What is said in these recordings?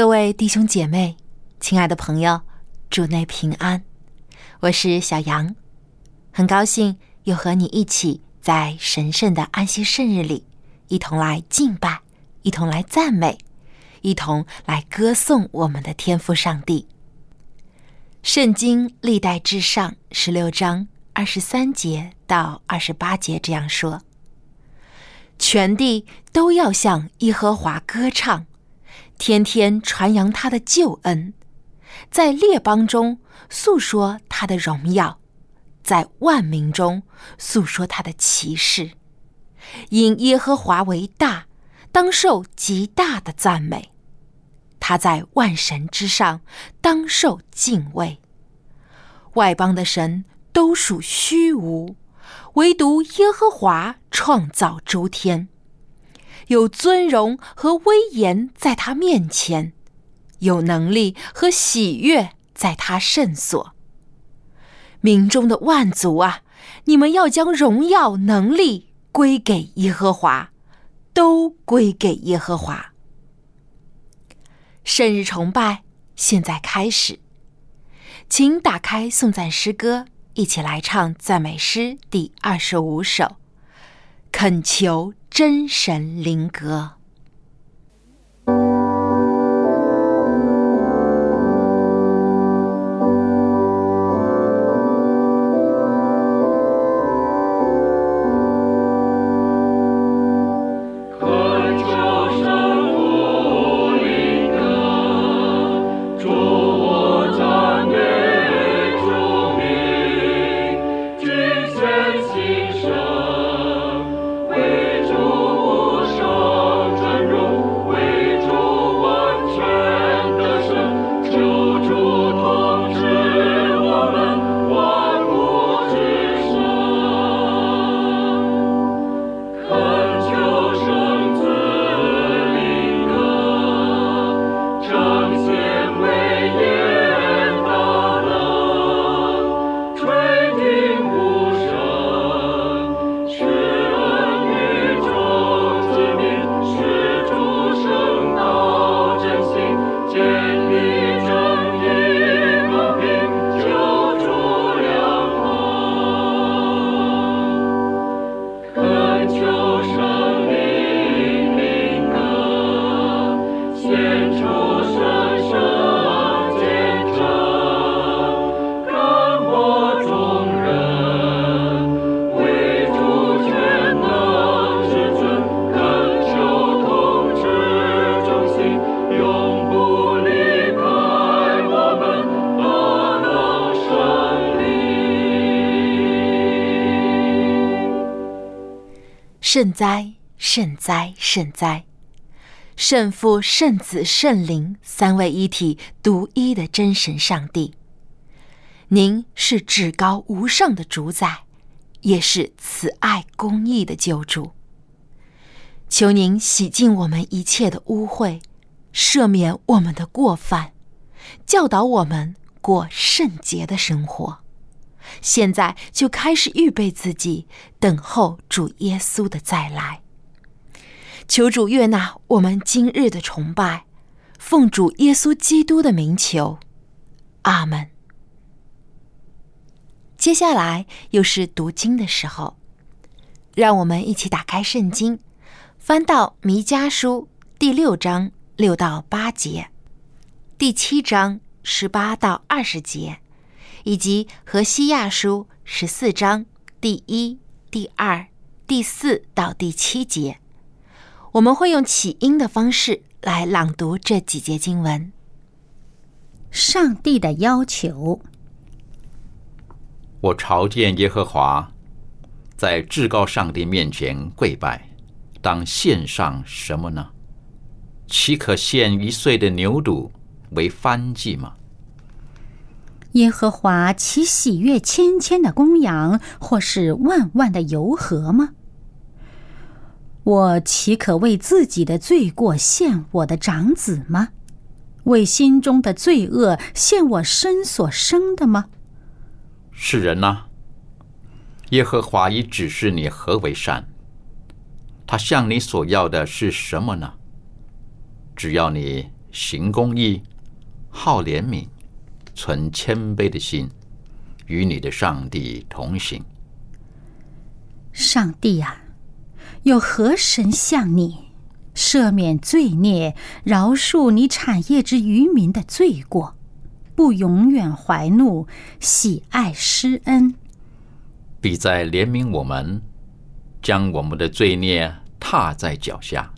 各位弟兄姐妹，亲爱的朋友，主内平安。我是小杨，很高兴又和你一起在神圣的安息圣日里，一同来敬拜，一同来赞美，一同来歌颂我们的天父上帝。圣经历代至上十六章二十三节到二十八节这样说：全地都要向耶和华歌唱。天天传扬他的救恩，在列邦中诉说他的荣耀，在万民中诉说他的奇事。因耶和华为大，当受极大的赞美。他在万神之上，当受敬畏。外邦的神都属虚无，唯独耶和华创造诸天。有尊荣和威严在他面前，有能力和喜悦在他圣所。民中的万族啊，你们要将荣耀能力归给耶和华，都归给耶和华。圣日崇拜现在开始，请打开颂赞诗歌，一起来唱赞美诗第二十五首，恳求。真神灵格。圣哉，圣哉，圣哉！圣父、圣子、圣灵三位一体、独一的真神上帝，您是至高无上的主宰，也是慈爱公义的救主。求您洗净我们一切的污秽，赦免我们的过犯，教导我们过圣洁的生活。现在就开始预备自己，等候主耶稣的再来。求主悦纳我们今日的崇拜，奉主耶稣基督的名求，阿门。接下来又是读经的时候，让我们一起打开圣经，翻到弥迦书第六章六到八节，第七章十八到二十节。以及和西亚书十四章第一、第二、第四到第七节，我们会用起因的方式来朗读这几节经文。上帝的要求，我朝见耶和华，在至高上帝面前跪拜，当献上什么呢？岂可献一岁的牛犊为翻祭吗？耶和华岂喜悦千千的公羊，或是万万的油河吗？我岂可为自己的罪过献我的长子吗？为心中的罪恶献我身所生的吗？是人呐、耶和华已指示你何为善。他向你所要的是什么呢？只要你行公义，好怜悯，存谦卑的心，与你的上帝同行。上帝啊，有何神像你，赦免罪孽，饶恕你产业之渔民的罪过，不永远怀怒，喜爱施恩。必在怜悯我们，将我们的罪孽踏在脚下，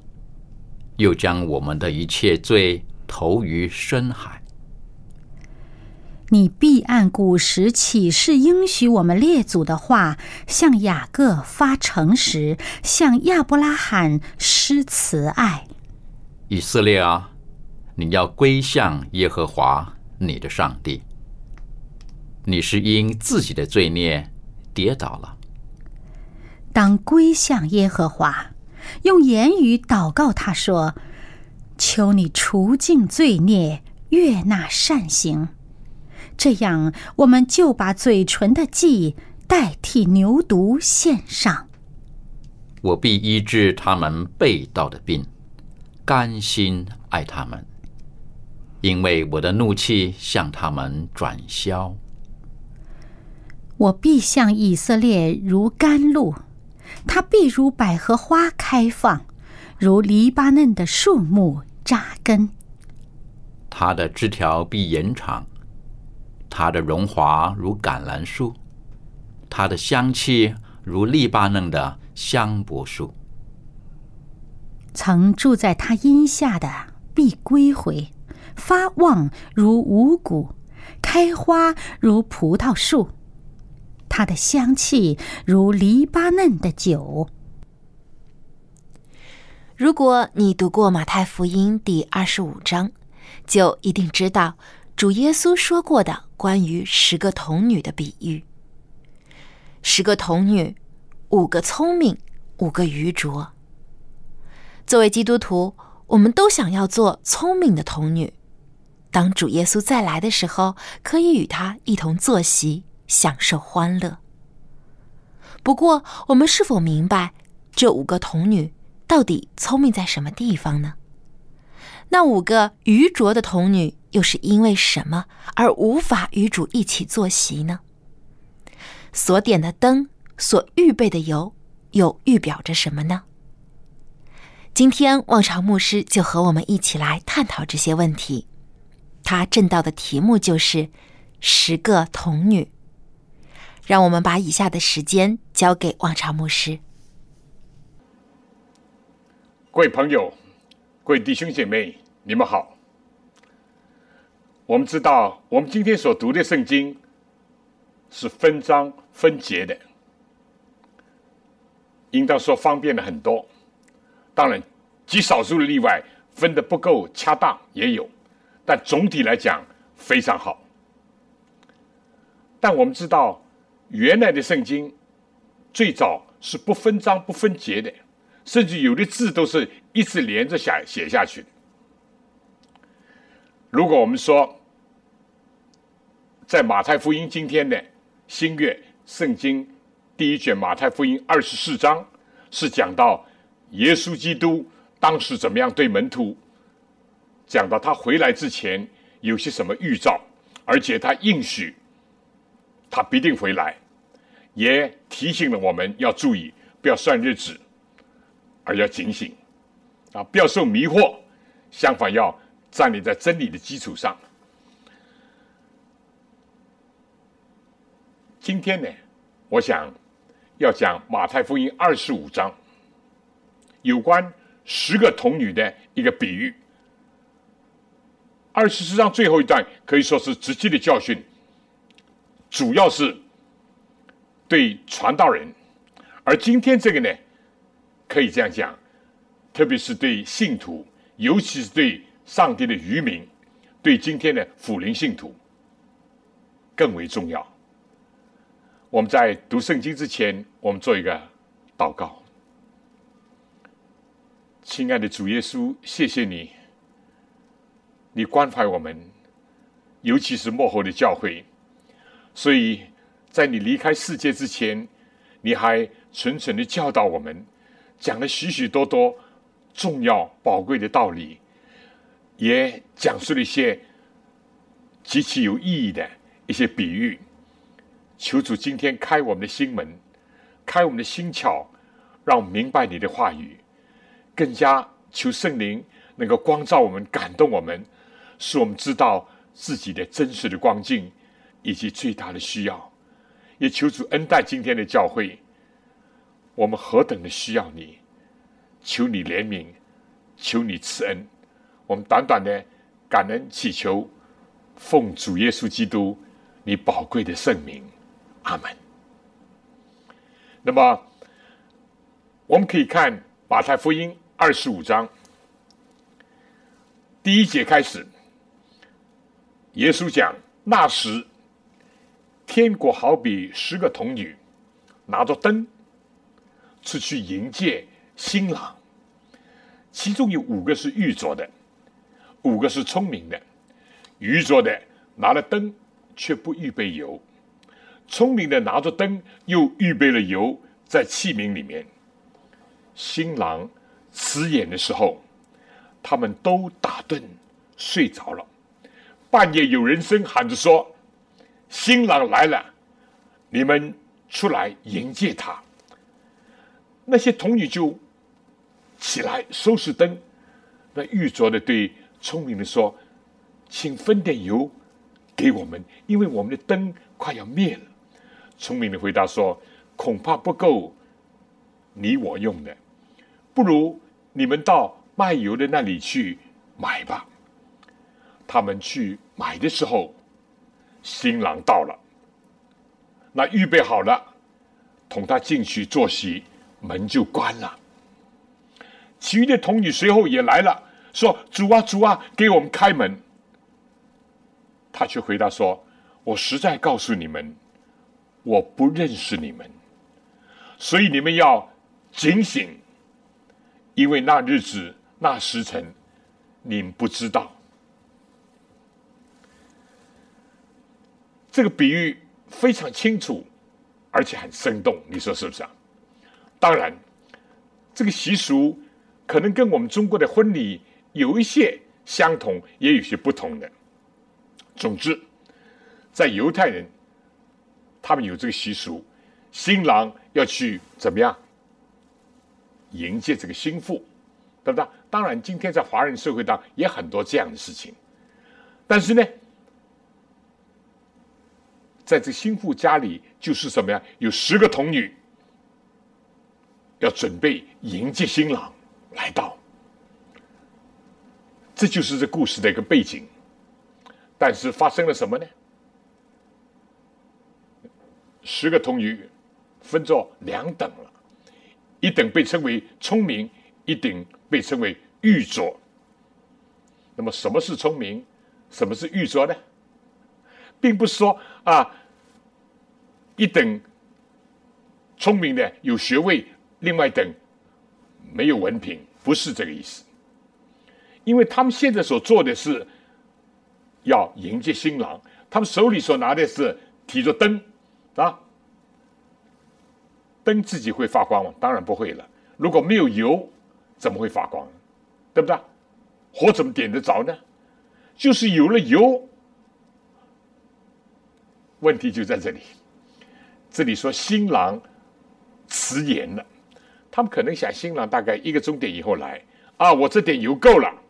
又将我们的一切罪投于深海。你必按古时启示应许我们列祖的话，向雅各发诚实，向亚伯拉罕施慈爱。以色列啊，你要归向耶和华你的上帝。你是因自己的罪孽跌倒了，当归向耶和华，用言语祷告他说：“求你除尽罪孽，悦纳善行。”这样，我们就把嘴唇的祭代替牛犊献上。我必医治他们被盗的病，甘心爱他们，因为我的怒气向他们转消。我必向以色列如甘露，它必如百合花开放，如黎巴嫩的树木扎根。它的枝条必延长，它的荣华如橄榄树，它的香气如黎巴嫩的香柏树。曾住在他荫下的必归回，发旺如五谷，开花如葡萄树。它的香气如黎巴嫩的酒。如果你读过马太福音第二十五章，就一定知道主耶稣说过的关于十个童女的比喻。十个童女，五个聪明，五个愚拙。作为基督徒，我们都想要做聪明的童女，当主耶稣再来的时候，可以与他一同坐席，享受欢乐。不过，我们是否明白这五个童女到底聪明在什么地方呢？那五个愚拙的童女又是因为什么而无法与主一起坐席呢？所点的灯，所预备的油，又预表着什么呢？今天，望潮牧师就和我们一起来探讨这些问题。他正道的题目就是“十个童女”。让我们把以下的时间交给望潮牧师。各位朋友，各位弟兄姐妹，你们好。我们知道，我们今天所读的圣经是分章分节的，应当说方便了很多。当然，极少数的例外分的不够恰当也有，但总体来讲非常好。但我们知道，原来的圣经最早是不分章不分节的。甚至有的字都是一直连着写写下去的。如果我们说，在马太福音今天的新月圣经第一卷马太福音二十四章，是讲到耶稣基督当时怎么样对门徒，讲到他回来之前有些什么预兆，而且他应许他必定回来，也提醒了我们要注意，不要算日子。而要警醒，啊，不要受迷惑，相反要站立在真理的基础上。今天呢，我想要讲马太福音二十五章有关十个童女的一个比喻。二十四章最后一段可以说是直接的教训，主要是对传道人，而今天这个呢。可以这样讲，特别是对信徒，尤其是对上帝的渔民，对今天的辅灵信徒更为重要。我们在读圣经之前，我们做一个祷告。亲爱的主耶稣，谢谢你，你关怀我们，尤其是幕后的教会。所以在你离开世界之前，你还纯纯的教导我们，讲了许许多多重要宝贵的道理，也讲述了一些极其有意义的一些比喻。求主今天开我们的心门，开我们的心窍，让我们明白你的话语。更加求圣灵能够光照我们，感动我们，使我们知道自己的真实的光景以及最大的需要。也求主恩待今天的教会，我们何等的需要你！求你怜悯，求你赐恩。我们短短的感恩祈求，奉主耶稣基督你宝贵的圣名。阿门。那么，我们可以看马太福音二十五章第一节开始，耶稣讲：那时，天国好比十个童女拿着灯出去迎接新郎，其中有五个是愚拙的，五个是聪明的。愚拙的拿了灯，却不预备油。聪明的拿着灯，又预备了油在器皿里面。新郎辞演的时候，他们都打盹睡着了。半夜有人声喊着说：“新郎来了，你们出来迎接他。”那些童女就起来收拾灯。那玉镯的对聪明的说：“请分点油给我们，因为我们的灯快要灭了。”聪明的回答说：“恐怕不够你我用的，不如你们到卖油的那里去买吧。”他们去买的时候，新郎到了，那预备好了，同他进去坐席，门就关了。其余的童女随后也来了，说：“主啊，主啊，给我们开门。”他却回答说：“我实在告诉你们。”我不认识你们，所以你们要警醒，因为那日子、那时辰，你们不知道。这个比喻非常清楚，而且很生动，你说是不是啊？当然，这个习俗可能跟我们中国的婚礼有一些相同，也有些不同的。总之，在犹太人。他们有这个习俗，新郎要去怎么样迎接这个新妇，对不对？当然，今天在华人社会当也很多这样的事情，但是呢，在这新妇家里就是什么呀？有十个童女要准备迎接新郎来到，这就是这故事的一个背景。但是发生了什么呢？十个童女分作两等了，一等被称为聪明，一等被称为愚拙。那么什么是聪明，什么是愚拙呢？并不是说啊，一等聪明的有学位，另外等没有文凭，不是这个意思。因为他们现在所做的是要迎接新郎，他们手里所拿的是提着灯。啊，灯自己会发光吗？当然不会了。如果没有油，怎么会发光？对不对？火怎么点得着呢？就是有了油，问题就在这里。这里说新郎迟延了，他们可能想新郎大概一个钟点以后来啊，我这点油够了。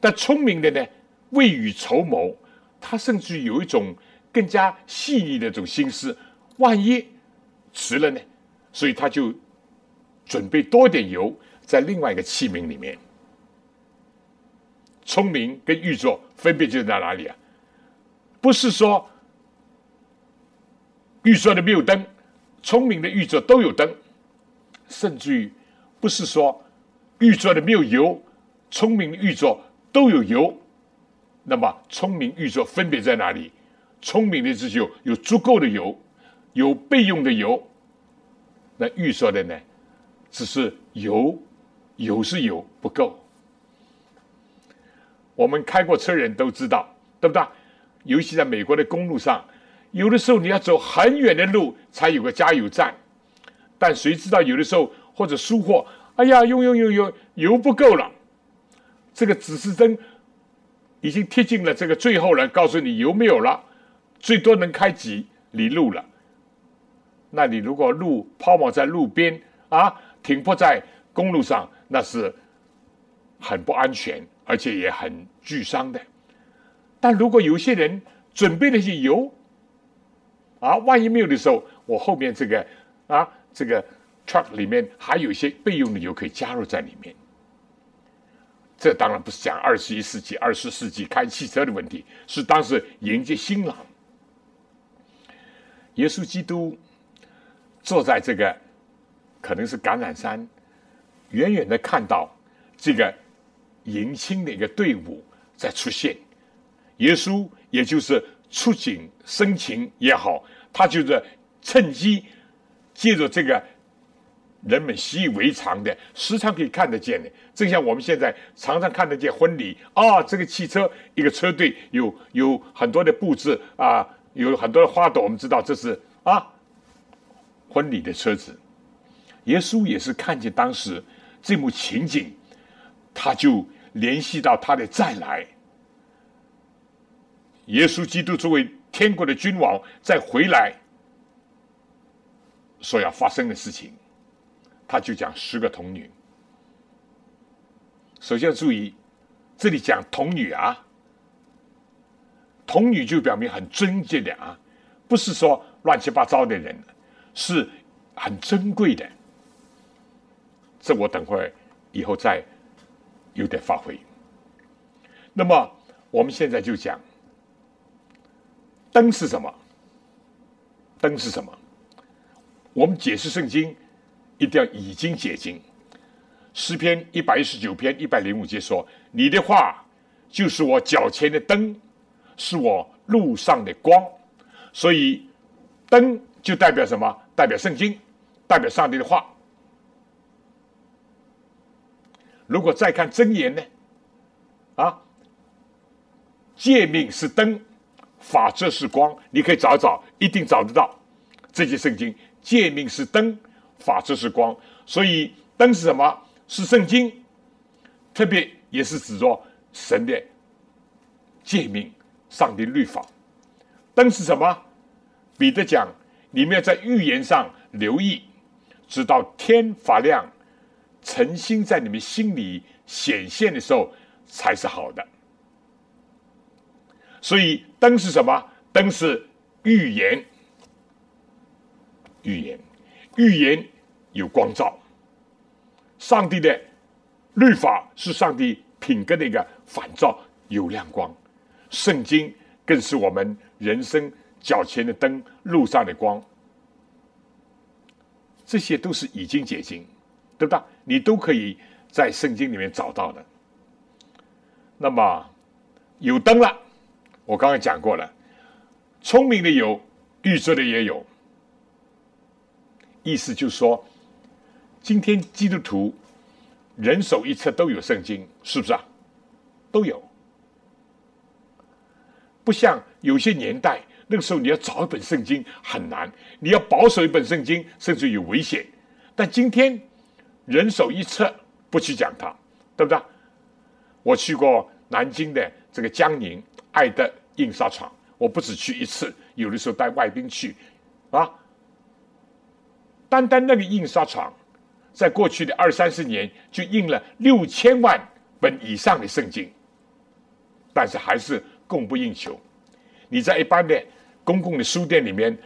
但聪明的呢，未雨绸缪，他甚至有一种。更加细腻的这种心思，万一迟了呢？所以他就准备多点油在另外一个器皿里面。聪明跟玉作分别就在哪里啊？不是说玉作的没有灯，聪明的玉作都有灯，甚至于不是说玉镯的没有油，聪明的玉镯都有油。那么聪明玉镯分别在哪里？聪明的只有有足够的油，有备用的油。那玉镯的呢，只是油，油是有不够。我们开过车人都知道，对不对？尤其在美国的公路上，有的时候你要走很远的路才有个加油站，但谁知道有的时候或者疏忽，哎呀，用用用用油不够了，这个指示灯已经贴近了这个最后了，告诉你油没有了，最多能开几里路了。那你如果路抛锚在路边啊，停泊在公路上，那是很不安全，而且也很沮丧的。但如果有些人准备那些油，啊，万一没有的时候，我后面这个啊，这个 truck 里面还有一些备用的油可以加入在里面。这当然不是讲二十一世纪、二十世纪开汽车的问题，是当时迎接新郎，耶稣基督坐在这个可能是橄榄山，远远的看到这个迎亲的一个队伍在出现。耶稣也就是出警生情也好，他就是趁机借着这个人们习以为常的、时常可以看得见的，正像我们现在常常看得见婚礼啊，这个汽车一个车队有有很多的布置啊，有很多的花朵，我们知道这是啊婚礼的车子。耶稣也是看见当时这幕情景，他就联系到他的再来。耶稣基督作为天国的君王再回来，所要发生的事情，他就讲十个童女。首先注意，这里讲童女啊，童女就表明很尊敬的啊，不是说乱七八糟的人，是很珍贵的。这我等会以后再有点发挥。那么我们现在就讲。灯是什么？灯是什么？我们解释圣经一定要已经解经。诗篇一百一十九篇一百零五节说：“你的话就是我脚前的灯，是我路上的光。”所以灯就代表什么？代表圣经，代表上帝的话。如果再看真言呢？啊，诫命是灯。法则是光，你可以找找，一定找得到。这些圣经诫命是灯，法则是光，所以灯是什么？是圣经，特别也是指着神的诫命、上帝律法。灯是什么？彼得讲，你们要在预言上留意，直到天发亮，诚心在你们心里显现的时候，才是好的。所以灯是什么？灯是预言，预言，预言有光照。上帝的律法是上帝品格的一个反照，有亮光。圣经更是我们人生脚前的灯，路上的光。这些都是已经解经，对不对？你都可以在圣经里面找到的。那么有灯了。我刚刚讲过了，聪明的有，预测的也有。意思就是说，今天基督徒人手一册都有圣经，是不是啊？都有。不像有些年代，那个时候你要找一本圣经很难，你要保守一本圣经甚至有危险。但今天人手一册，不去讲它，对不对？我去过南京的这个江宁爱德。印刷厂，我不止去一次，有的时候带外宾去，啊，单单那个印刷厂，在过去的二三十年就印了六千万本以上的圣经，但是还是供不应求。你在一般的公共的书店里面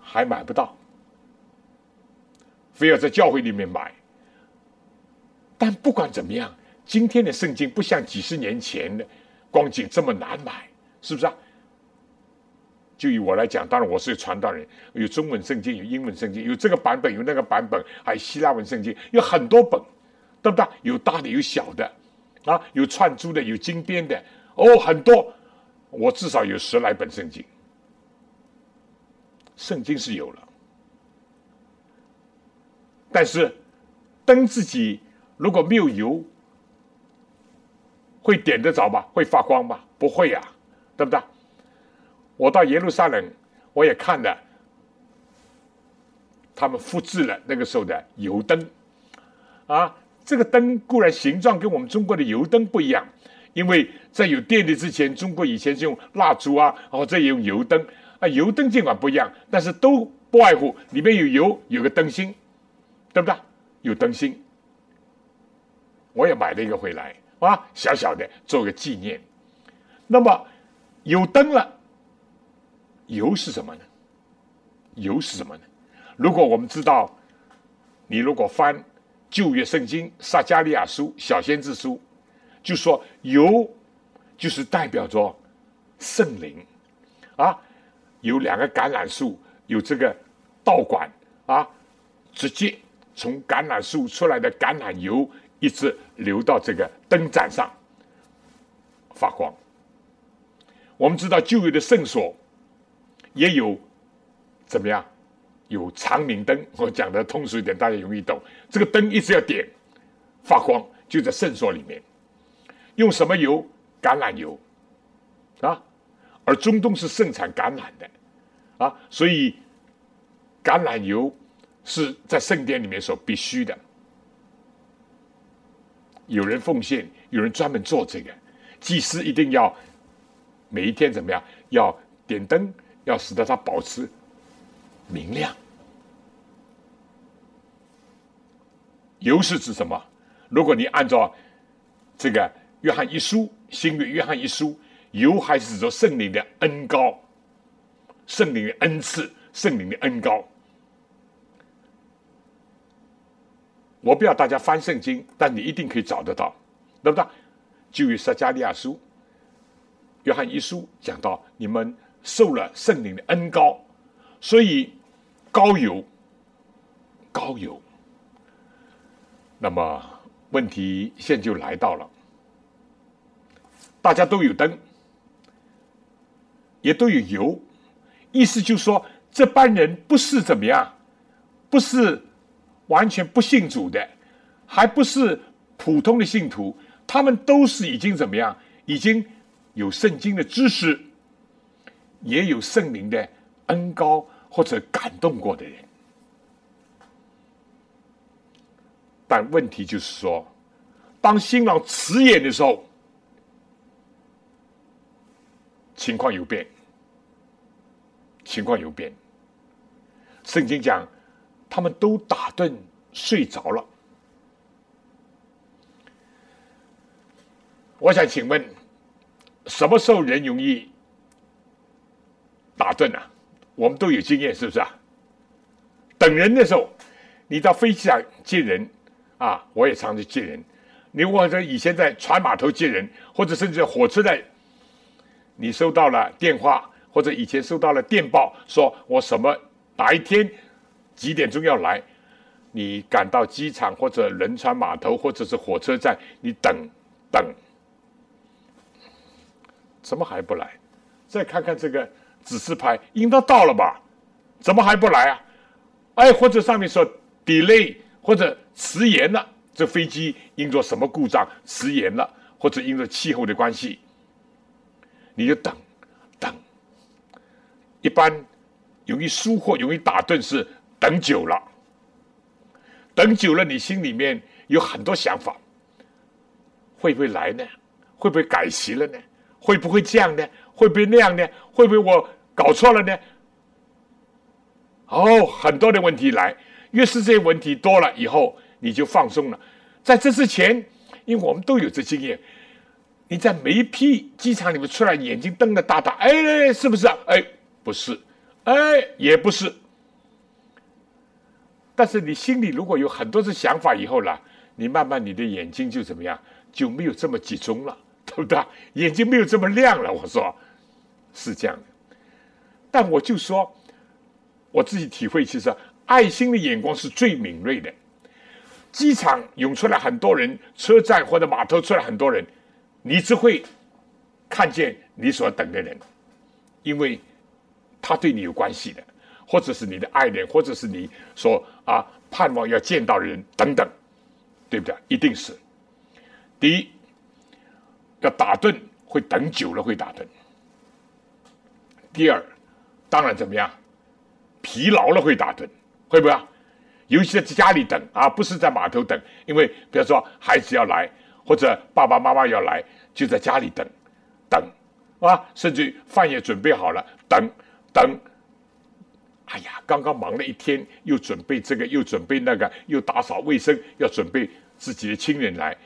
还买不到，非要在教会里面买。但不管怎么样，今天的圣经不像几十年前的光景这么难买。是不是啊？就以我来讲，当然我是传道人，有中文圣经，有英文圣经，有这个版本，有那个版本，还有希腊文圣经，有很多本。对不对？有大的，有小的，啊，有串珠的，有金边的，哦，很多。我至少有十来本圣经，圣经是有了，但是灯自己如果没有油，会点得着吗？会发光吗？不会呀，对不对？我到耶路撒冷，我也看了，他们复制了那个时候的油灯，啊，这个灯固然形状跟我们中国的油灯不一样。因为在有电力之前，中国以前是用蜡烛啊，哦，这也用油灯啊。油灯尽管不一样，但是都不外乎里面有油，有个灯芯，对不对？有灯芯，我也买了一个回来啊，小小的做个纪念。那么有灯了，油是什么呢？油是什么呢？如果我们知道，你如果翻旧约圣经撒加利亚书、小先知书。就说油就是代表着圣灵啊，有两个橄榄树，有这个道管啊，直接从橄榄树出来的橄榄油一直流到这个灯盏上发光。我们知道旧有的圣所也有怎么样？有长明灯，我讲的通俗一点，大家容易懂。这个灯一直要点发光，就在圣所里面。用什么油？橄榄油啊，而中东是盛产橄榄的啊，所以橄榄油是在圣殿里面所必须的。有人奉献，有人专门做这个。祭司一定要每一天怎么样？要点灯，要使得它保持明亮。油是指什么？如果你按照这个。约翰一书，新约约翰一书，油还是指着圣灵的恩高，圣灵的恩赐，圣灵的恩高。我不要大家翻圣经，但你一定可以找得到，对不对？就于撒加利亚书，约翰一书讲到，你们受了圣灵的恩高，所以高油，高油。那么问题现在就来到了。大家都有灯，也都有油，意思就是说，这班人不是怎么样，不是完全不信主的，还不是普通的信徒，他们都是已经怎么样，已经有圣经的知识，也有圣灵的恩高或者感动过的人。但问题就是说，当新郎辞演的时候。情况有变，情况有变。圣经讲，他们都打盹睡着了。我想请问，什么时候人容易打盹啊？我们都有经验，是不是啊？等人的时候，你到飞机上接人啊，我也常去接人。你或者以前在船码头接人，或者甚至火车站。你收到了电话，或者以前收到了电报，说我什么哪一天几点钟要来？你赶到机场或者轮船码头或者是火车站，你等等，怎么还不来？再看看这个指示牌，应当到了吧？怎么还不来啊？哎，或者上面说 delay 或者迟延了，这飞机因着什么故障迟延了，或者因着气候的关系。你就等，等。一般容易疏忽、容易打盹是等久了，等久了，你心里面有很多想法，会不会来呢？会不会改席了呢？会不会这样呢？会不会那样呢？会不会我搞错了呢？哦，很多的问题来，越是这些问题多了以后，你就放松了。在这之前，因为我们都有这经验。你在每一批机场里面出来，眼睛瞪得大大，哎，是不是？哎，不是，哎，也不是。但是你心里如果有很多的想法以后呢，你慢慢你的眼睛就怎么样，就没有这么集中了，对不对？眼睛没有这么亮了。我说是这样的，但我就说我自己体会，其实爱心的眼光是最敏锐的。机场涌出来很多人，车站或者码头出来很多人，你只会看见你所等的人，因为他对你有关系的，或者是你的爱人，或者是你所啊盼望要见到的人等等，对不对？一定是。第一，要打盹，会等久了会打盹。第二，当然怎么样，疲劳了会打盹，会不会？尤其在家里等啊，不是在码头等，因为比如说孩子要来，或者爸爸妈妈要来，就在家里等，等，啊，甚至饭也准备好了，等，等。哎呀，刚刚忙了一天，又准备这个，又准备那个，又打扫卫生，要准备自己的亲人来，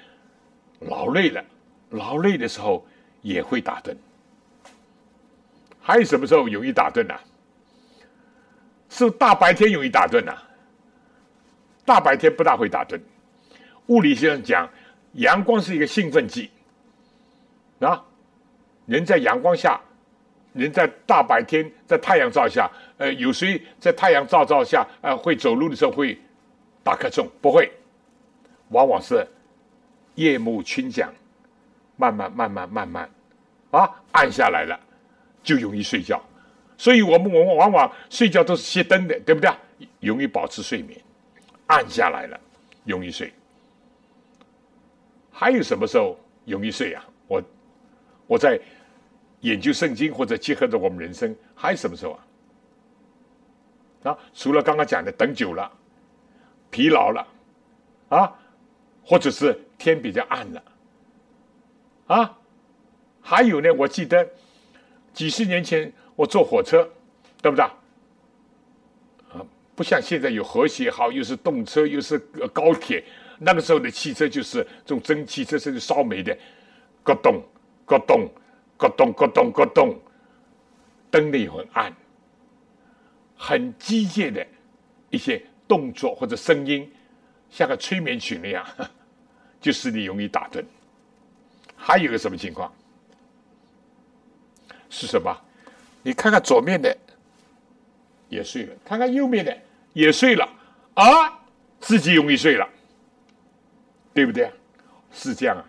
劳累了，劳累的时候也会打盹。还有什么时候容易打盹呢？是大白天容易打盹呐。大白天不大会打盹，物理学上讲，阳光是一个兴奋剂，啊，人在阳光下，人在大白天在太阳照下，呃，有谁在太阳照照下，呃，会走路的时候会打瞌睡？不会，往往是夜幕轻响，慢慢慢慢慢慢，啊，暗下来了，就容易睡觉。所以我们往往往往睡觉都是熄灯的，对不对？容易保持睡眠。暗下来了，容易睡。还有什么时候容易睡啊？我我在研究圣经，或者结合着我们人生，还有什么时候啊？啊，除了刚刚讲的等久了、疲劳了啊，或者是天比较暗了啊，还有呢？我记得几十年前我坐火车，对不对？啊不像现在有和谐号，又是动车，又是高铁。那个时候的汽车就是这种蒸汽车，甚至烧煤的，咯咚咯咚咯咚咯咚咯咚，灯的也很暗，很机械的一些动作或者声音，像个催眠曲那样，就使你容易打盹。还有个什么情况？是什么？你看看左面的也睡了，看看右面的。也睡了啊，自己容易睡了，对不对？是这样啊，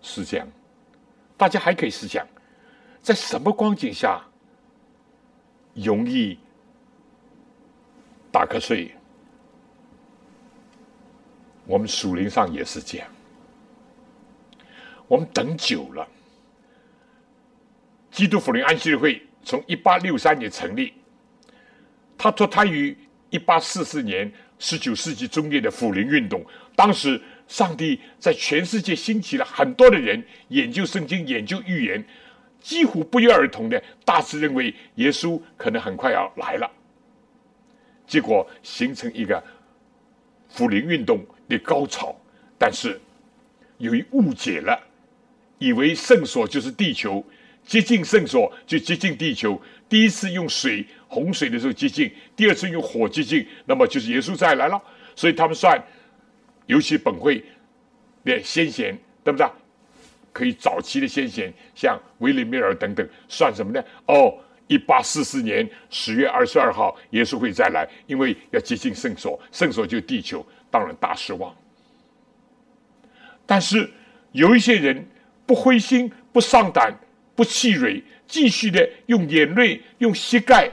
是这样。大家还可以试想，在什么光景下容易打瞌睡？我们属灵上也是这样。我们等久了，基督福临安息日会从一八六三年成立。他脱胎于一八四四年十九世纪中叶的福临运动。当时，上帝在全世界兴起了很多的人研究圣经、研究预言，几乎不约而同的大致认为耶稣可能很快要来了。结果形成一个福临运动的高潮。但是，由于误解了，以为圣所就是地球，接近圣所就接近地球。第一次用水。洪水的时候接近，第二次用火接近，那么就是耶稣再来了。所以他们算，尤其本会的先贤，对不对？可以早期的先贤，像威廉米尔等等，算什么呢？哦，一八四四年十月二十二号，耶稣会再来，因为要接近圣所，圣所就地球，当然大失望。但是有一些人不灰心、不丧胆、不气馁，继续的用眼泪、用膝盖。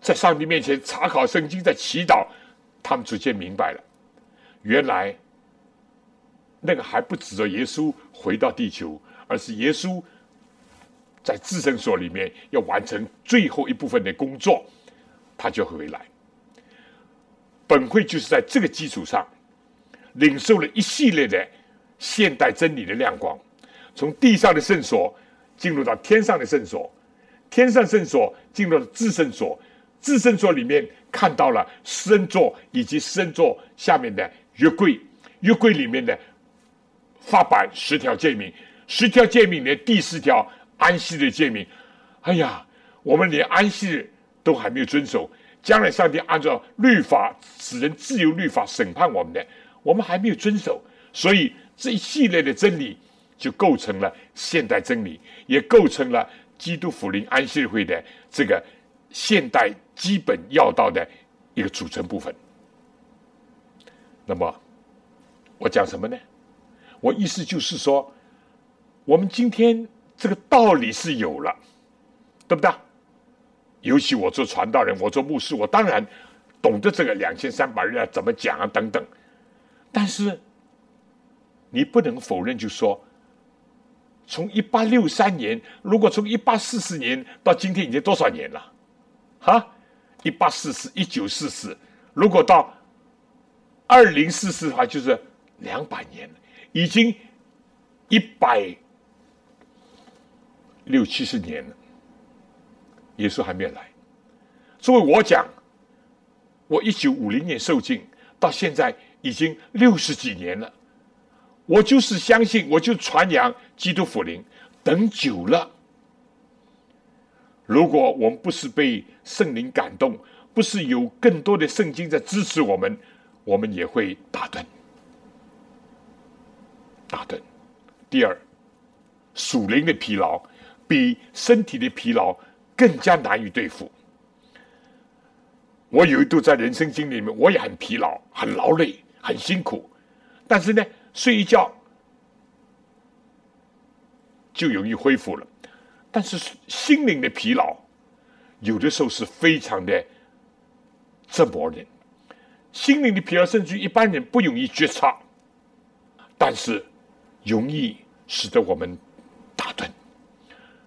在上帝面前查考圣经，在祈祷，他们逐渐明白了，原来那个还不指着耶稣回到地球，而是耶稣在自身所里面要完成最后一部分的工作，他就回来。本会就是在这个基础上，领受了一系列的现代真理的亮光，从地上的圣所进入到天上的圣所，天上圣所进入了至圣所。至圣所里面看到了圣座以及圣座下面的约柜，约柜里面的法版十条诫命，十条诫命的第四条安息的诫命。哎呀，我们连安息日都还没有遵守，将来上帝按照律法使人自由律法审判我们的，我们还没有遵守，所以这一系列的真理就构成了现代真理，也构成了基督福临安息会的这个现代。基本要道的一个组成部分，那么我讲什么呢？我意思就是说，我们今天这个道理是有了，对不对？尤其我做传道人，我做牧师，我当然懂得这个两千三百日要怎么讲啊，等等。但是你不能否认，就说从一八六三年，如果从一八四四年到今天已经多少年了？哈，一八四四，一九四四，如果到二零四四的话，就是两百年，已经一百六七十年了。耶稣还没有来。作为我讲，我一九五零年受浸，到现在已经六十几年了。我就是相信，我就传扬基督福音。等久了，如果我们不是被圣灵感动，不是有更多的圣经在支持我们，我们也会打盹。打盹。第二，属灵的疲劳比身体的疲劳。更加难以对付。我有一度在人生经历里面，我也很疲劳、很劳累、很辛苦，但是呢，睡一觉就容易恢复了。但是心灵的疲劳，有的时候是非常的折磨人。心灵的疲劳，甚至于一般人不容易觉察，但是容易使得我们打盹。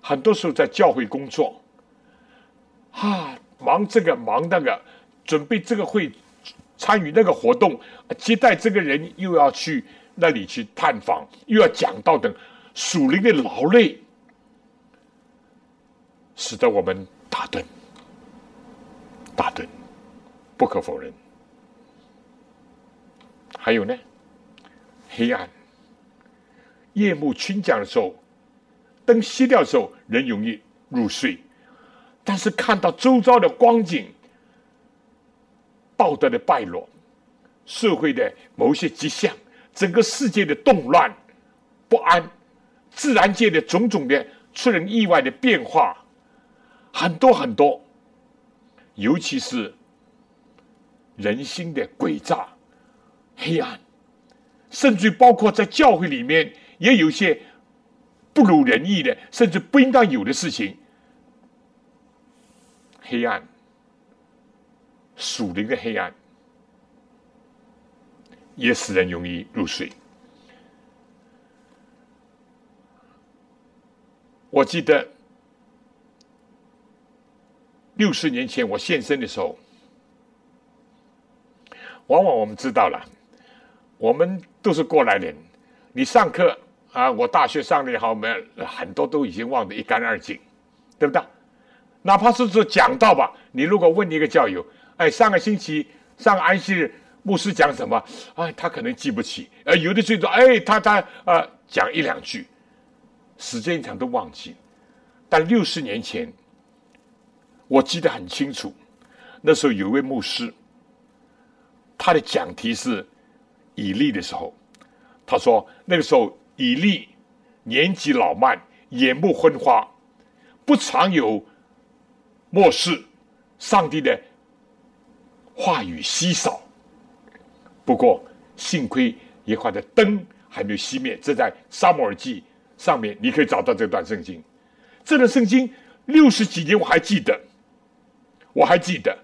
很多时候在教会工作。啊，忙这个忙那个，准备这个会，参与那个活动，接待这个人，又要去那里去探访，又要讲道等，属灵的劳累，使得我们打盹，打盹，不可否认。还有呢，黑暗，夜幕倾降的时候，灯熄掉的时候，人容易入睡。但是看到周遭的光景，道德的败落，社会的某些迹象，整个世界的动乱不安，自然界的种种的出人意外的变化，很多很多，尤其是人心的诡诈、黑暗，甚至包括在教会里面，也有些不如人意的，甚至不应当有的事情。黑暗，属灵的黑暗，也使人容易入睡。我记得六十年前我现身的时候，往往我们知道了，我们都是过来人。你上课啊，我大学上的也好，我们很多都已经忘得一干二净，对不对？哪怕是说讲道吧，你如果问一个教友，哎，上个星期上安息日牧师讲什么？哎，他可能记不起。呃，有的最多，哎，他他呃讲一两句，时间长都忘记。但六十年前，我记得很清楚，那时候有一位牧师，他的讲题是以利的时候，他说那个时候以利年纪老迈，眼目昏花，不常有。漠视上帝的话语稀少，不过幸亏耶和华的灯还没有熄灭。这在沙漠尔记上面你可以找到这段圣经。这段圣经六十几年我还记得，我还记得。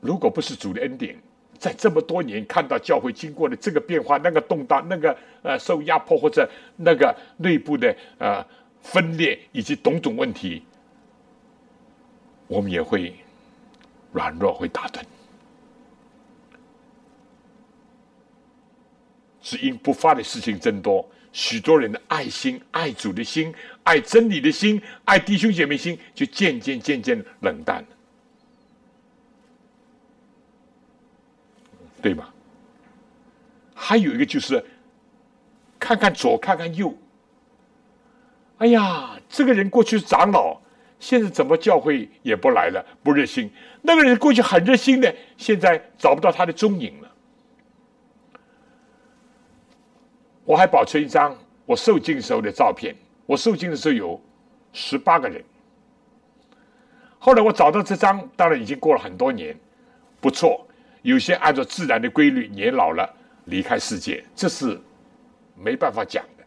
如果不是主的恩典，在这么多年看到教会经过的这个变化、那个动荡、那个呃受压迫或者那个内部的呃。分裂以及种种问题，我们也会软弱，会打盹，是因不发的事情增多，许多人的爱心、爱主的心、爱真理的心、爱弟兄姐妹心，就渐渐渐渐冷淡了，对吧？还有一个就是，看看左，看看右。哎呀，这个人过去是长老，现在怎么教会也不来了，不热心。那个人过去很热心的，现在找不到他的踪影了。我还保存一张我受惊时候的照片，我受惊的时候有十八个人。后来我找到这张，当然已经过了很多年，不错，有些按照自然的规律年老了离开世界，这是没办法讲的。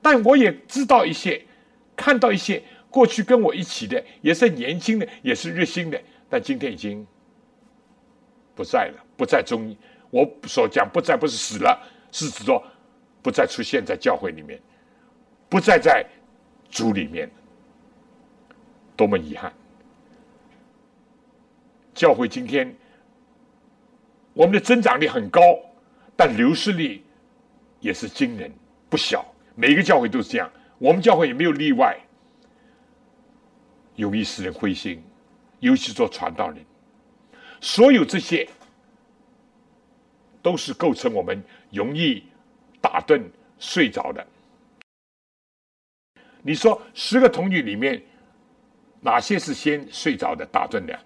但我也知道一些，看到一些过去跟我一起的，也是年轻的，也是热心的，但今天已经不在了，不在中医。我所讲不在，不是死了，是指说不再出现在教会里面，不再在主里面，多么遗憾！教会今天我们的增长率很高，但流失率也是惊人不小。每一个教会都是这样，我们教会也没有例外。容易使人灰心，尤其做传道人，所有这些都是构成我们容易打盹睡着的。你说十个童女里面，哪些是先睡着的、打盹的？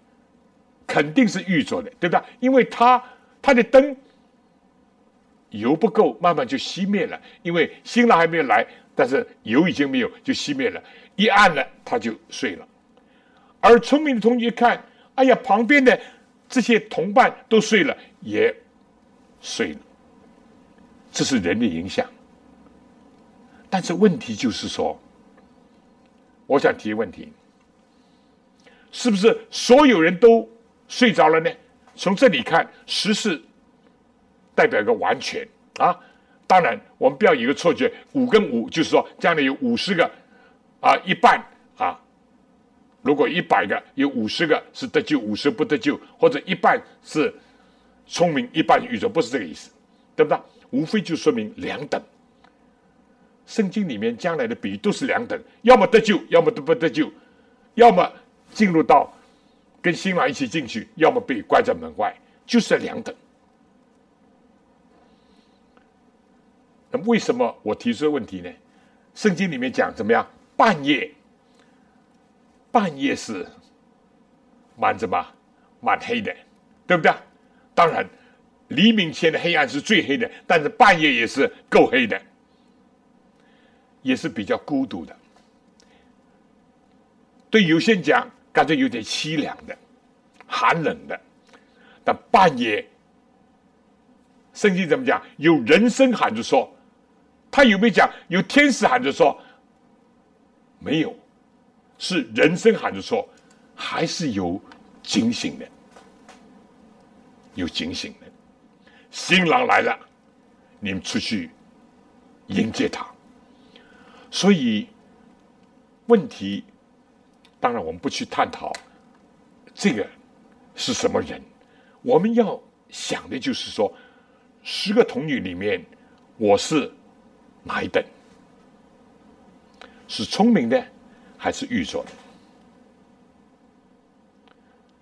肯定是玉做的，对不对？因为他他的灯油不够，慢慢就熄灭了。因为新郎还没有来，但是油已经没有，就熄灭了。一按了，他就睡了。而聪明的同学一看，哎呀，旁边的这些同伴都睡了，也睡了。这是人的影响。但是问题就是说，我想提问题，是不是所有人都？睡着了呢？从这里看，十四代表一个完全啊。当然，我们不要有一个错觉，五跟五就是说，这样的有五十个啊，一半啊。如果一百个有五十个是得救，五十不得救，或者一半是聪明，一半愚拙，不是这个意思，对不对？无非就说明两等。圣经里面将来的比喻都是两等，要么得救，要么得不得救，要么进入到。跟新郎一起进去，要么被关在门外，就是两等。那为什么我提出的问题呢？圣经里面讲怎么样？半夜，半夜是满什么？满黑的，对不对？当然，黎明前的黑暗是最黑的，但是半夜也是够黑的，也是比较孤独的。对有些人讲。感觉有点凄凉的、寒冷的，但半夜，圣经怎么讲？有人声喊着说，他有没有讲？有天使喊着说，没有，是人声喊着说，还是有警醒的，有警醒的。新郎来了，你们出去迎接他。所以问题。当然，我们不去探讨这个是什么人。我们要想的就是说，十个童女里面，我是哪一等？是聪明的，还是愚拙的？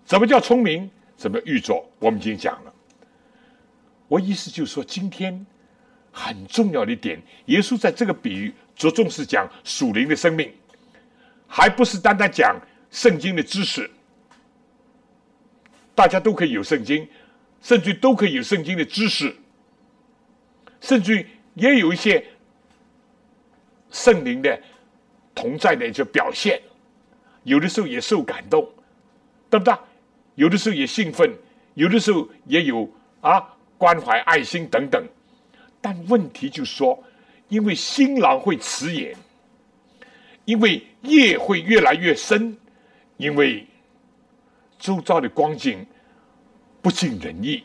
怎么叫聪明？怎么愚拙？我们已经讲了。我意思就是说，今天很重要的一点，耶稣在这个比喻着重是讲属灵的生命。还不是单单讲圣经的知识，大家都可以有圣经，甚至都可以有圣经的知识，甚至也有一些圣灵的同在的一些表现，有的时候也受感动，对不对？有的时候也兴奋，有的时候也有啊关怀、爱心等等。但问题就说，因为新郎会迟延。因为夜会越来越深，因为周遭的光景不尽人意，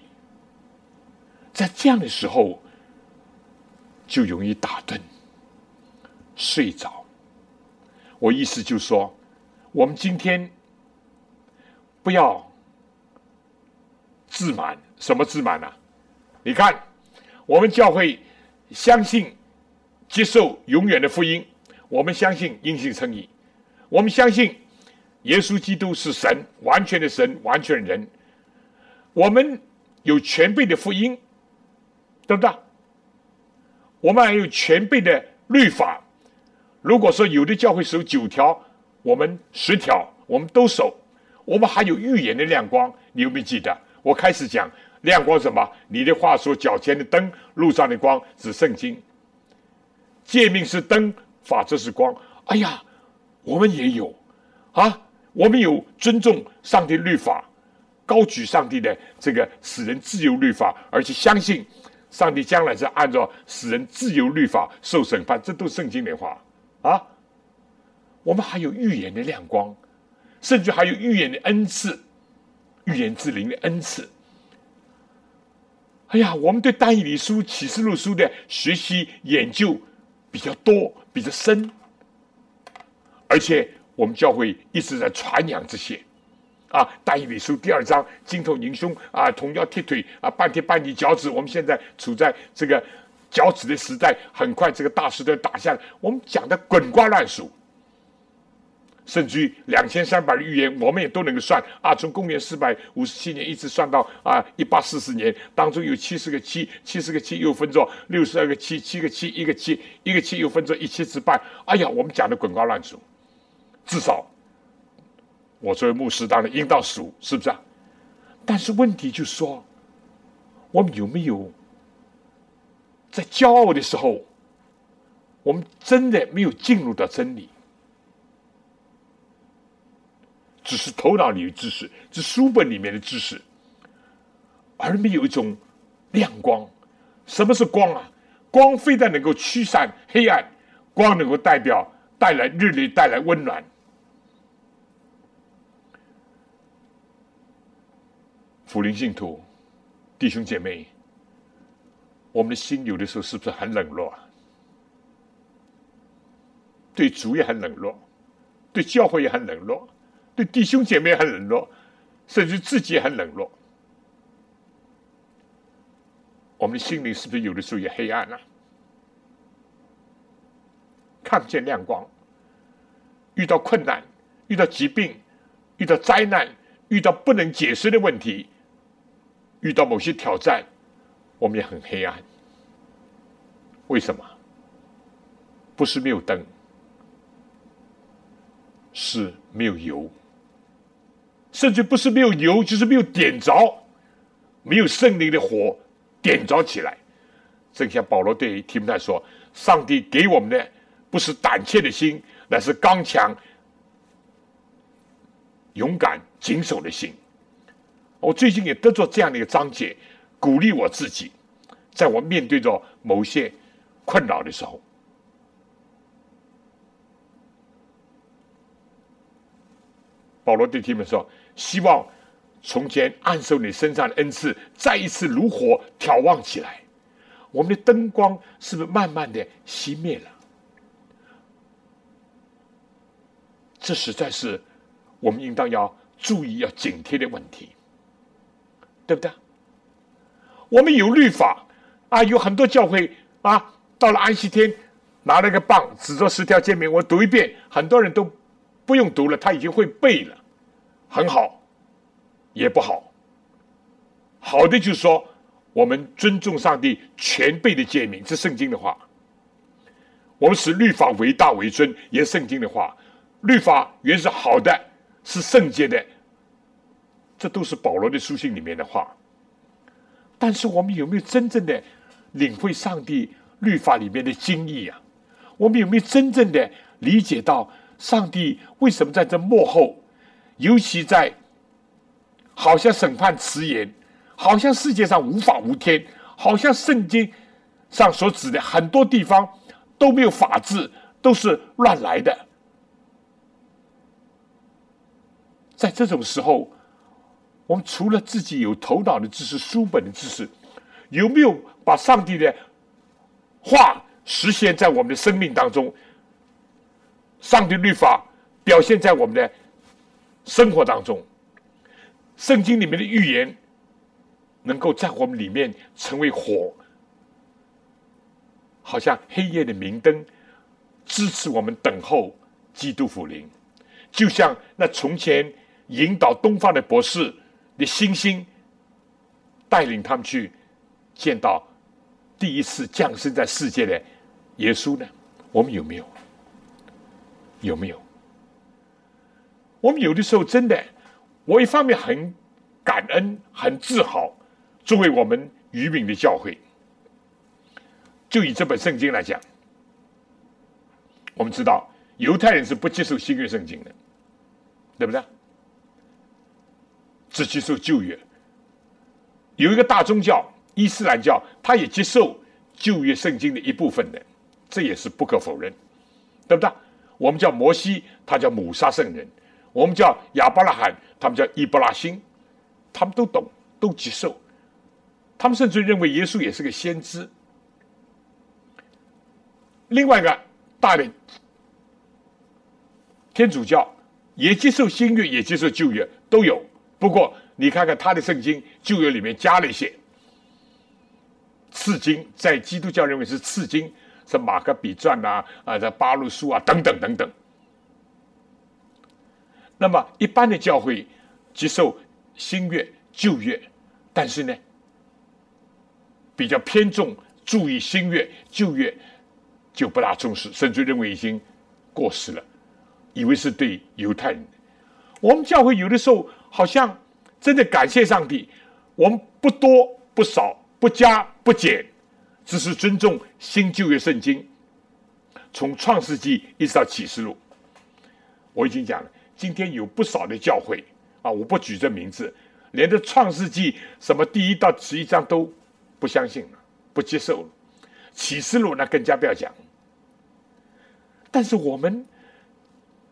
在这样的时候就容易打盹、睡着。我意思就说，我们今天不要自满，什么自满呢？你看，我们教会相信接受永远的福音。我们相信因信称义，我们相信耶稣基督是神，完全的神，完全人。我们有全备的福音，对不对？我们还有全备的律法。如果说有的教会守九条，我们十条，我们都守。我们还有预言的亮光，你有没有记得？我开始讲亮光什么？你的话说脚前的灯，路上的光，指圣经。诫命是灯。法则是光，哎呀，我们也有啊，我们有尊重上帝律法，高举上帝的这个使人自由律法，而且相信上帝将来是按照使人自由律法受审判，这都圣经的话啊。我们还有预言的亮光，甚至还有预言的恩赐，预言之灵的恩赐。哎呀，我们对单以理书、启示录书的学习研究比较多、比较深，而且我们教会一直在传扬这些。啊，单以理书第二章，金头银胸啊，铜腰铁腿啊，半天半地脚趾。我们现在处在这个脚趾的时代，很快这个大石头打下来，我们讲的滚瓜烂熟。甚至于两千三百的预言，我们也都能够算啊。从公元四百五十七年一直算到啊一八四四年，当中有七十个七，七十个七又分作六十二个七，七个七一个七，一个七又分作一七之半。哎呀，我们讲的滚瓜烂熟，至少我作为牧师当然应当数，是不是啊？但是问题就是说，我们有没有在骄傲的时候，我们真的没有进入到真理？只是头脑里的知识，是书本里面的知识，而没有一种亮光。什么是光啊？光非但能够驱散黑暗，光能够代表带来日历，带来温暖。福林信徒弟兄姐妹，我们的心有的时候是不是很冷落啊？对主也很冷落，对教会也很冷落。对弟兄姐妹很冷落，甚至自己很冷落。我们的心灵是不是有的时候也黑暗啊？看不见亮光，遇到困难，遇到疾病，遇到灾难，遇到不能解释的问题，遇到某些挑战，我们也很黑暗。为什么？不是没有灯，是没有油。甚至不是没有油，就是没有点着，没有圣灵的火点着起来。正像保罗对提摩太说：“上帝给我们的不是胆怯的心，乃是刚强、勇敢、谨守的心。”我最近也得着这样的一个章节，鼓励我自己，在我面对着某些困扰的时候。保罗对提摩说。希望从前按受你身上的恩赐，再一次如火眺望起来。我们的灯光是不是慢慢的熄灭了？这实在是我们应当要注意、要警惕的问题，对不对？我们有律法啊，有很多教会啊，到了安息天拿了个棒，指着十条诫命，我读一遍，很多人都不用读了，他已经会背了。很好，也不好。好的就是说，我们尊重上帝全备的诫命，是圣经的话。我们使律法为大为尊，也是圣经的话。律法原是好的，是圣洁的，这都是保罗的书信里面的话。但是我们有没有真正的领会上帝律法里面的精义啊？我们有没有真正的理解到上帝为什么在这幕后？尤其在好像审判迟延，好像世界上无法无天，好像圣经上所指的很多地方都没有法治，都是乱来的。在这种时候，我们除了自己有头脑的知识、书本的知识，有没有把上帝的话实现在我们的生命当中？上帝律法表现在我们的。生活当中，圣经里面的预言能够在我们里面成为火，好像黑夜的明灯，支持我们等候基督福临，就像那从前引导东方的博士的星星，带领他们去见到第一次降生在世界的耶稣呢？我们有没有？有没有？我们有的时候真的，我一方面很感恩、很自豪，作为我们愚民的教会，就以这本圣经来讲，我们知道犹太人是不接受新约圣经的，对不对？只接受旧约。有一个大宗教伊斯兰教，他也接受旧约圣经的一部分的，这也是不可否认，对不对？我们叫摩西，他叫母沙圣人；我们叫亚伯拉罕，他们叫伊布拉辛，他们都懂，都接受。他们甚至认为耶稣也是个先知。另外一个大的天主教也接受新约，也接受旧约，都有。不过你看看他的圣经，旧约里面加了一些次经，在基督教认为是次经，是马可比传呐，啊，这八路书啊，等等等等。那么一般的教会接受新月、旧月，但是呢，比较偏重注意新月、旧月。就不大重视，甚至认为已经过时了，以为是对犹太人。我们教会有的时候好像真的感谢上帝，我们不多不少，不加不减，只是尊重新旧约圣经，从创世纪一直到启示录。我已经讲了，今天有不少的教会啊，我不举这名字，连这创世纪什么第一到十一章都不相信了，不接受了。启示录那更加不要讲，但是我们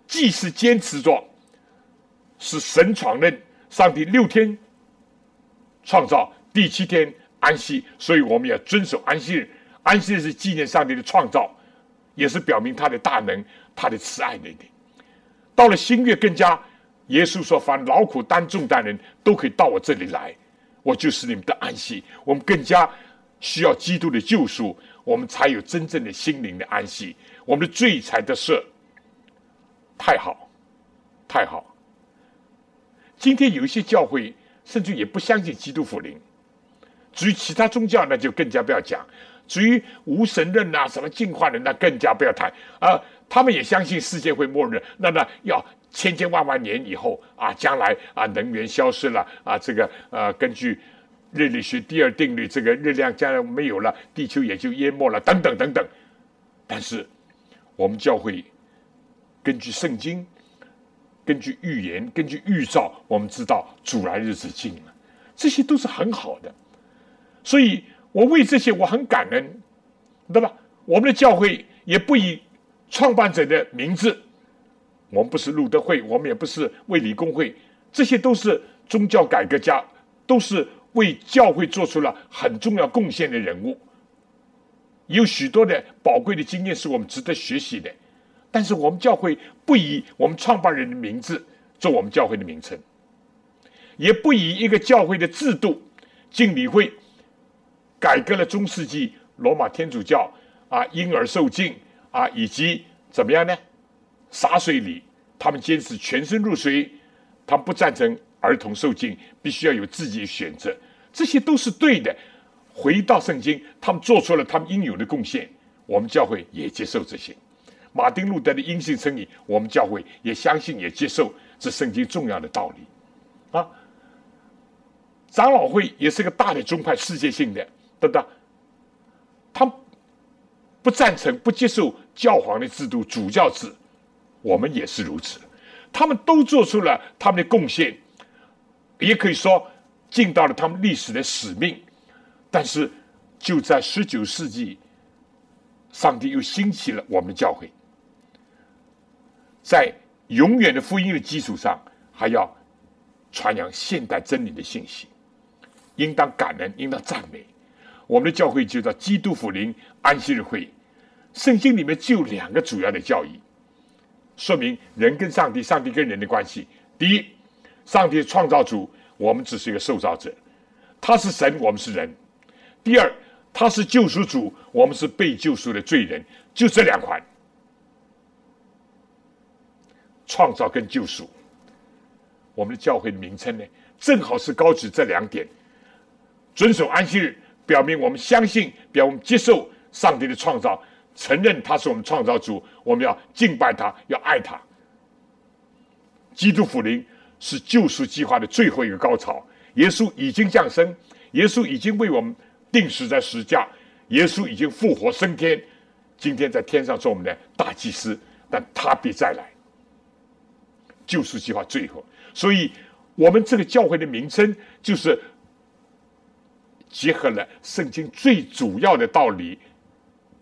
既是坚持着是神创任，上帝六天创造，第七天安息，所以我们要遵守安息日。安息日是纪念上帝的创造，也是表明他的大能、他的慈爱的一点。到了新月，更加耶稣说：“凡劳苦担重担人都可以到我这里来，我就是你们的安息。”我们更加需要基督的救赎。我们才有真正的心灵的安息，我们的罪才得赦。太好，太好。今天有一些教会甚至也不相信基督福临，至于其他宗教那就更加不要讲。至于无神论啊，什么进化论那更加不要谈啊。他们也相信世界会末日，那么要千千万万年以后啊，将来啊能源消失了啊，这个呃根据。热力学第二定律，这个热量将来没有了，地球也就淹没了，等等等等。但是我们教会根据圣经、根据预言、根据预兆，我们知道主来日子近了，这些都是很好的。所以我为这些我很感恩，对吧？我们的教会也不以创办者的名字，我们不是路德会，我们也不是卫理公会，这些都是宗教改革家，都是。为教会做出了很重要贡献的人物，有许多的宝贵的经验是我们值得学习的。但是我们教会不以我们创办人的名字做我们教会的名称，也不以一个教会的制度敬礼会改革了中世纪罗马天主教啊婴儿受敬啊以及怎么样呢？洒水礼，他们坚持全身入水，他们不赞成。儿童受敬必须要有自己的选择，这些都是对的。回到圣经，他们做出了他们应有的贡献，我们教会也接受这些。马丁路德的因信称义，我们教会也相信也接受，这圣经重要的道理啊。长老会也是个大的宗派，世界性的，对不对？他不赞成、不接受教皇的制度、主教制，我们也是如此。他们都做出了他们的贡献。也可以说尽到了他们历史的使命，但是就在十九世纪，上帝又兴起了我们的教会，在永远的福音的基础上，还要传扬现代真理的信息，应当感恩，应当赞美。我们的教会就叫基督福临安息日会。圣经里面就有两个主要的教义，说明人跟上帝、上帝跟人的关系。第一。上帝创造主，我们只是一个受造者；他是神，我们是人。第二，他是救赎主，我们是被救赎的罪人。就这两款，创造跟救赎。我们的教会的名称呢，正好是高举这两点：遵守安息日，表明我们相信，表明我们接受上帝的创造，承认他是我们创造主，我们要敬拜他，要爱他。基督福临。是救赎计划的最后一个高潮。耶稣已经降生，耶稣已经为我们定死在十架，耶稣已经复活升天，今天在天上做我们的大祭司，但他必再来。救赎计划最后，所以我们这个教会的名称就是结合了圣经最主要的道理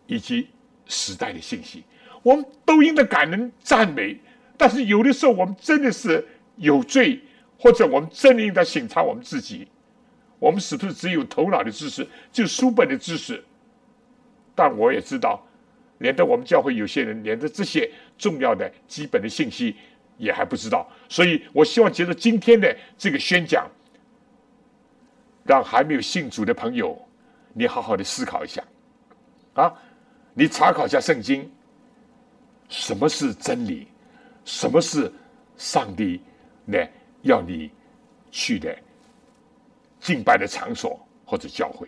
以及时代的信息。我们都应该感恩赞美，但是有的时候我们真的是有罪，或者我们真的应该审查我们自己。我们是不是只有头脑的知识，就书本的知识？但我也知道，连着我们教会有些人，连着这些重要的基本的信息也还不知道。所以我希望借着今天的这个宣讲，让还没有信主的朋友，你好好的思考一下，啊，你查考一下圣经，什么是真理，什么是上帝呢要你去的。敬拜的场所或者教会，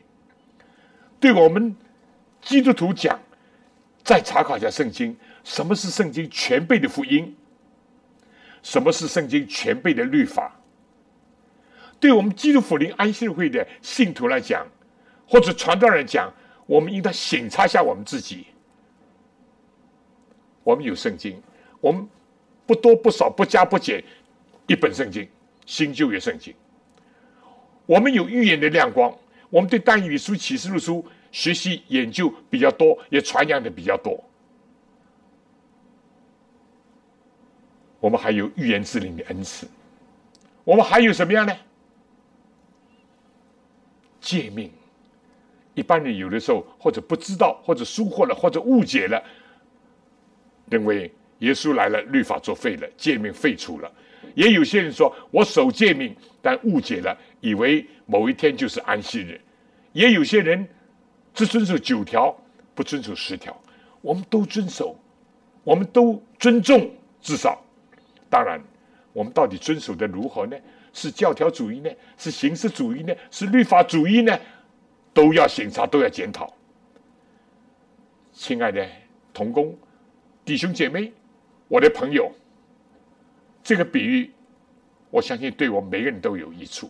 对我们基督徒讲，再查考一下圣经，什么是圣经全备的福音？什么是圣经全备的律法？对我们基督福临安息会的信徒来讲，或者传道人讲，我们应当审查一下我们自己。我们有圣经，我们不多不少不加不减一本圣经，新旧约圣经。我们有预言的亮光，我们对但以书、启示录书学习研究比较多，也传扬的比较多。我们还有预言之灵的恩赐，我们还有什么样呢？诫命，一般人有的时候或者不知道，或者疏忽了，或者误解了，认为耶稣来了，律法作废了，诫命废除了。也有些人说我守诫命，但误解了。以为某一天就是安息日，也有些人只遵守九条，不遵守十条。我们都遵守，我们都尊重，至少，当然，我们到底遵守的如何呢？是教条主义呢？是形式主义呢？是律法主义呢？都要审查，都要检讨。亲爱的同工、弟兄姐妹，我的朋友，这个比喻，我相信对我们每个人都有益处。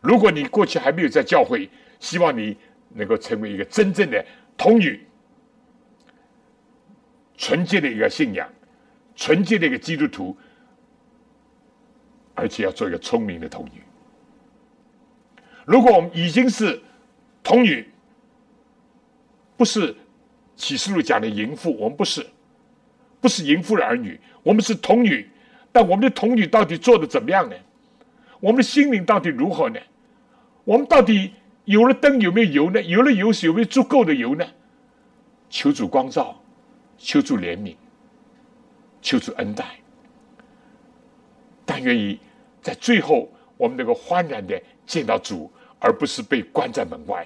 如果你过去还没有在教会，希望你能够成为一个真正的童女，纯洁的一个信仰，纯洁的一个基督徒，而且要做一个聪明的童女。如果我们已经是童女，不是启示录讲的淫妇，我们不是，不是淫妇的儿女，我们是童女。但我们的童女到底做的怎么样呢？我们的心灵到底如何呢？我们到底有了灯有没有油呢？有了油是有没有足够的油呢？求主光照，求主怜悯，求主恩待。但愿意在最后，我们能够欢然的见到主，而不是被关在门外，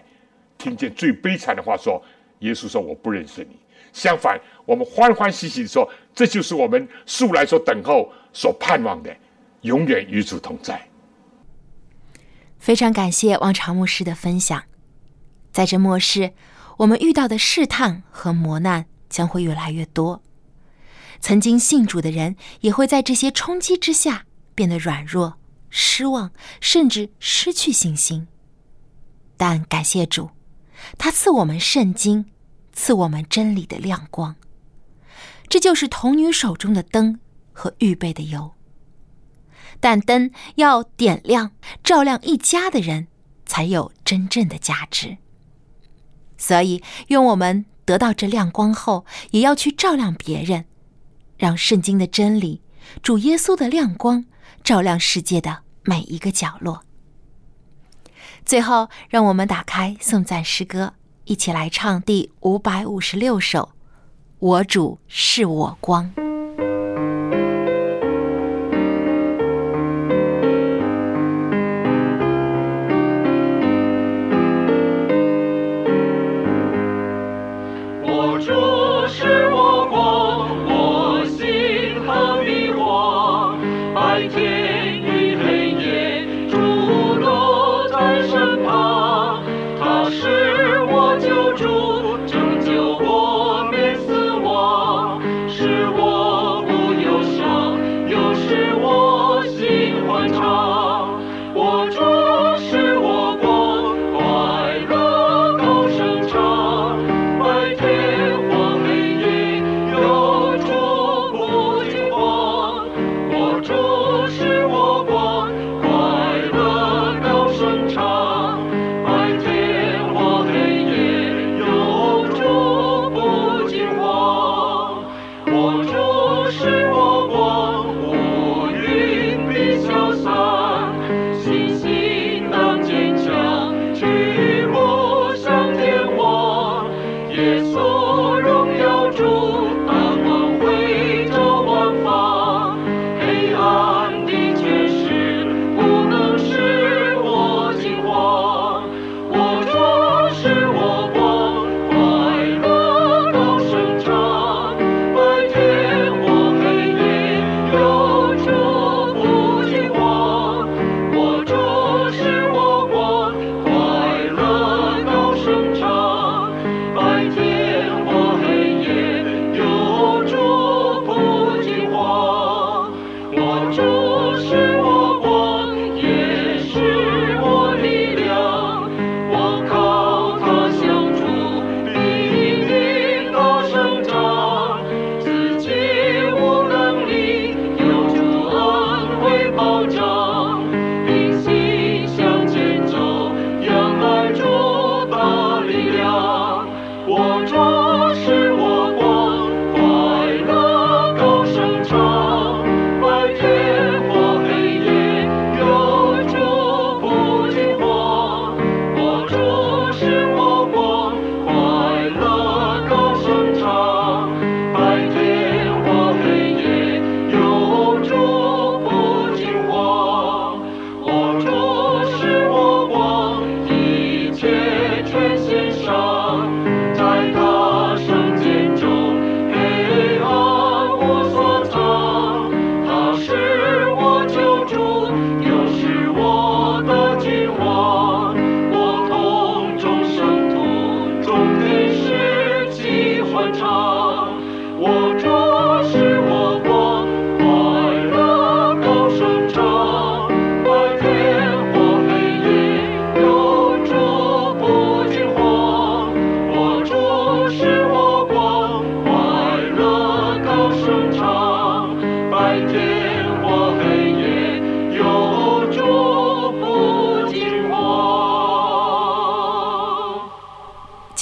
听见最悲惨的话说：“耶稣说我不认识你。”相反，我们欢欢喜喜的说：“这就是我们素来所等候、所盼望的，永远与主同在。”非常感谢王朝牧师的分享。在这末世，我们遇到的试探和磨难将会越来越多。曾经信主的人也会在这些冲击之下变得软弱、失望，甚至失去信心。但感谢主，他赐我们圣经，赐我们真理的亮光。这就是童女手中的灯和预备的油。但灯要点亮，照亮一家的人，才有真正的价值。所以，愿我们得到这亮光后，也要去照亮别人，让圣经的真理、主耶稣的亮光照亮世界的每一个角落。最后，让我们打开颂赞诗歌，一起来唱第五百五十六首：“我主是我光。”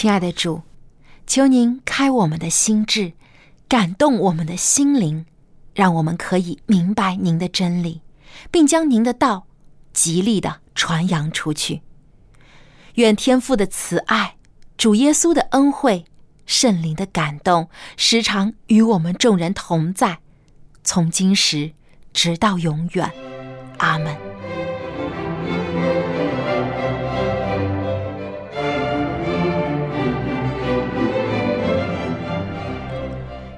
亲爱的主，求您开我们的心智，感动我们的心灵，让我们可以明白您的真理，并将您的道极力的传扬出去。愿天父的慈爱、主耶稣的恩惠、圣灵的感动，时常与我们众人同在，从今时直到永远。阿门。